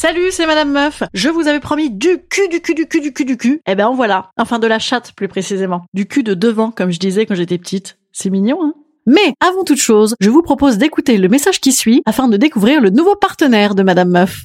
Salut, c'est Madame Meuf. Je vous avais promis du cul, du cul, du cul, du cul, du cul. Eh ben voilà. Enfin de la chatte plus précisément. Du cul de devant, comme je disais quand j'étais petite. C'est mignon, hein? Mais avant toute chose, je vous propose d'écouter le message qui suit afin de découvrir le nouveau partenaire de Madame Meuf.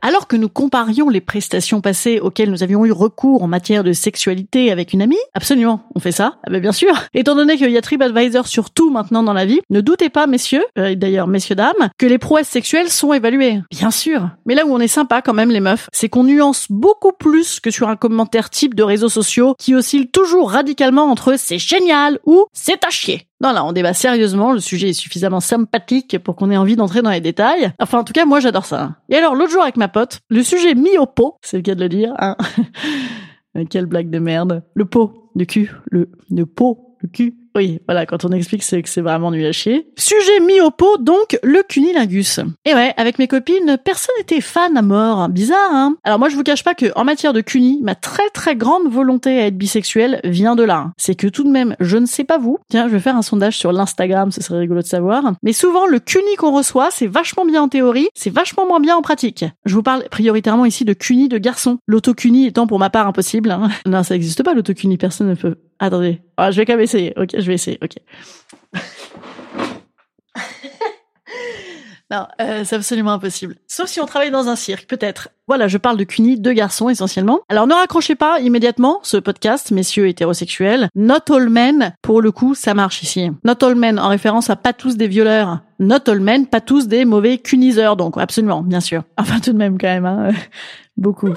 Alors que nous comparions les prestations passées auxquelles nous avions eu recours en matière de sexualité avec une amie, absolument, on fait ça. Ah ben bien sûr. Étant donné qu'il y a TripAdvisor sur tout maintenant dans la vie, ne doutez pas, messieurs, euh, d'ailleurs messieurs dames, que les prouesses sexuelles sont évaluées. Bien sûr. Mais là où on est sympa quand même les meufs, c'est qu'on nuance beaucoup plus que sur un commentaire type de réseaux sociaux qui oscille toujours radicalement entre c'est génial ou c'est à chier. Non, là, on débat sérieusement. Le sujet est suffisamment sympathique pour qu'on ait envie d'entrer dans les détails. Enfin, en tout cas, moi, j'adore ça. Et alors, l'autre jour avec ma pote, le sujet mis au pot, c'est le cas de le dire, hein. Quelle blague de merde. Le pot du cul. Le, le pot, le cul. Oui, voilà, quand on explique, c'est que c'est vraiment nul à chier. Sujet mis au pot, donc, le cunilingus. Et ouais, avec mes copines, personne n'était fan à mort. Bizarre, hein? Alors moi, je vous cache pas que, en matière de cuni, ma très très grande volonté à être bisexuelle vient de là. C'est que tout de même, je ne sais pas vous. Tiens, je vais faire un sondage sur l'Instagram, ce serait rigolo de savoir. Mais souvent, le cuni qu'on reçoit, c'est vachement bien en théorie, c'est vachement moins bien en pratique. Je vous parle prioritairement ici de cuni de garçon. L'autocuni étant pour ma part impossible. Hein. Non, ça n'existe pas l'autocuni, personne ne peut. Attendez, ah, je vais quand même essayer. Ok, je vais essayer. Ok. Non, euh, c'est absolument impossible. Sauf si on travaille dans un cirque, peut-être. Voilà, je parle de CUNY, deux garçons essentiellement. Alors ne raccrochez pas immédiatement ce podcast, messieurs hétérosexuels. Not all men, pour le coup, ça marche ici. Not all men, en référence à pas tous des violeurs. Not all men, pas tous des mauvais cuniseurs, donc absolument, bien sûr. Enfin tout de même quand même, hein. beaucoup.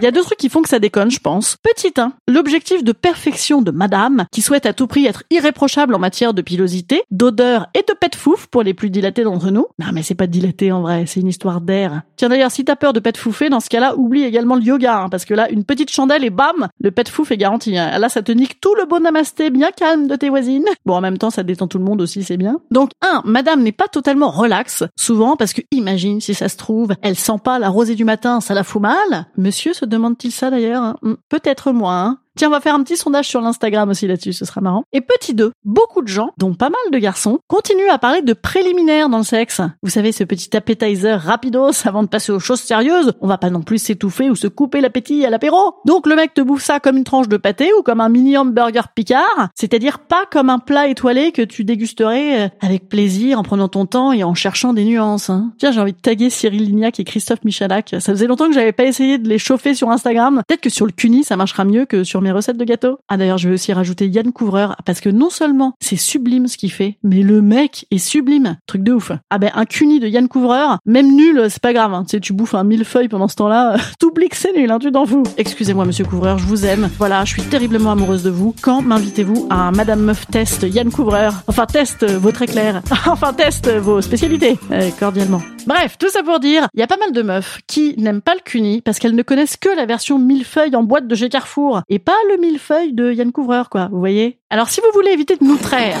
Il y a deux trucs qui font que ça déconne, je pense. Petit 1, l'objectif de perfection de madame, qui souhaite à tout prix être irréprochable en matière de pilosité, d'odeur et de pet fouf pour les plus dilatés d'entre nous. Non mais c'est pas dilaté en vrai, c'est une histoire d'air. Tiens d'ailleurs, si t'as peur de pet fouffer, dans ce cas-là, oublie également le yoga, hein, parce que là, une petite chandelle et bam, le pet fouf est garanti. Hein. Là, ça te nique tout le bon namasté bien calme de tes voisines. Bon, en même temps, ça détend tout le monde aussi, c'est bien. Donc, un, madame n'est pas totalement relax, souvent parce que imagine si ça se trouve, elle sent pas la rosée du matin, ça la fout mal. Monsieur se demande-t-il ça d'ailleurs hein? Hmm, Peut-être moins. Hein Tiens, on va faire un petit sondage sur l'Instagram aussi là-dessus, ce sera marrant. Et petit 2, beaucoup de gens, dont pas mal de garçons, continuent à parler de préliminaires dans le sexe. Vous savez, ce petit appetizer rapidos avant de passer aux choses sérieuses. On va pas non plus s'étouffer ou se couper l'appétit à l'apéro. Donc le mec te bouffe ça comme une tranche de pâté ou comme un mini hamburger picard, c'est-à-dire pas comme un plat étoilé que tu dégusterais euh, avec plaisir en prenant ton temps et en cherchant des nuances. Hein. Tiens, j'ai envie de taguer Cyril Lignac et Christophe Michalak. Ça faisait longtemps que j'avais pas essayé de les chauffer sur Instagram. Peut-être que sur le CUNY, ça marchera mieux que sur mes recettes de gâteaux. Ah d'ailleurs, je vais aussi rajouter Yann Couvreur parce que non seulement c'est sublime ce qu'il fait, mais le mec est sublime. Truc de ouf. Ah ben un CUNY de Yann Couvreur, même nul, c'est pas grave. Hein. Tu sais, tu bouffes un millefeuille pendant ce temps-là, t'oublies que c'est nul, hein, tu t'en fous. Excusez-moi, monsieur Couvreur, je vous aime. Voilà, je suis terriblement amoureuse de vous. Quand m'invitez-vous à un Madame Meuf test Yann Couvreur? Enfin, test votre éclair. enfin, test vos spécialités. Euh, cordialement. Bref, tout ça pour dire, il y a pas mal de meufs qui n'aiment pas le CUNY parce qu'elles ne connaissent que la version millefeuille en boîte de chez Carrefour et pas le millefeuille de Yann Couvreur, quoi, vous voyez? Alors si vous voulez éviter de nous traire,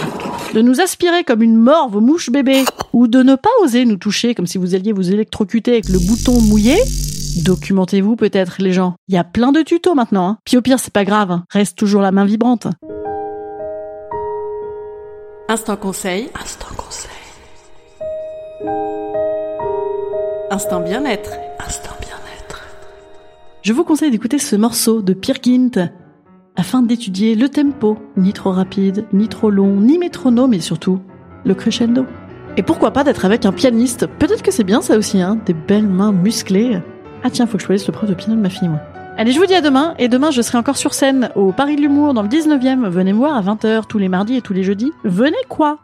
de nous aspirer comme une morve aux mouches bébés, ou de ne pas oser nous toucher comme si vous alliez vous électrocuter avec le bouton mouillé, documentez-vous peut-être les gens. Il y a plein de tutos maintenant. Hein. Puis au pire, c'est pas grave, hein. reste toujours la main vibrante. Instant conseil. Instant conseil. Instant bien-être. Instant bien-être. Je vous conseille d'écouter ce morceau de Peer Gynt afin d'étudier le tempo, ni trop rapide, ni trop long, ni métronome et surtout le crescendo. Et pourquoi pas d'être avec un pianiste? Peut-être que c'est bien ça aussi, hein Des belles mains musclées. Ah tiens, faut que je choisisse le prof de piano de ma fille, moi. Allez, je vous dis à demain, et demain je serai encore sur scène au Paris de l'Humour dans le 19e. Venez me voir à 20h tous les mardis et tous les jeudis. Venez quoi?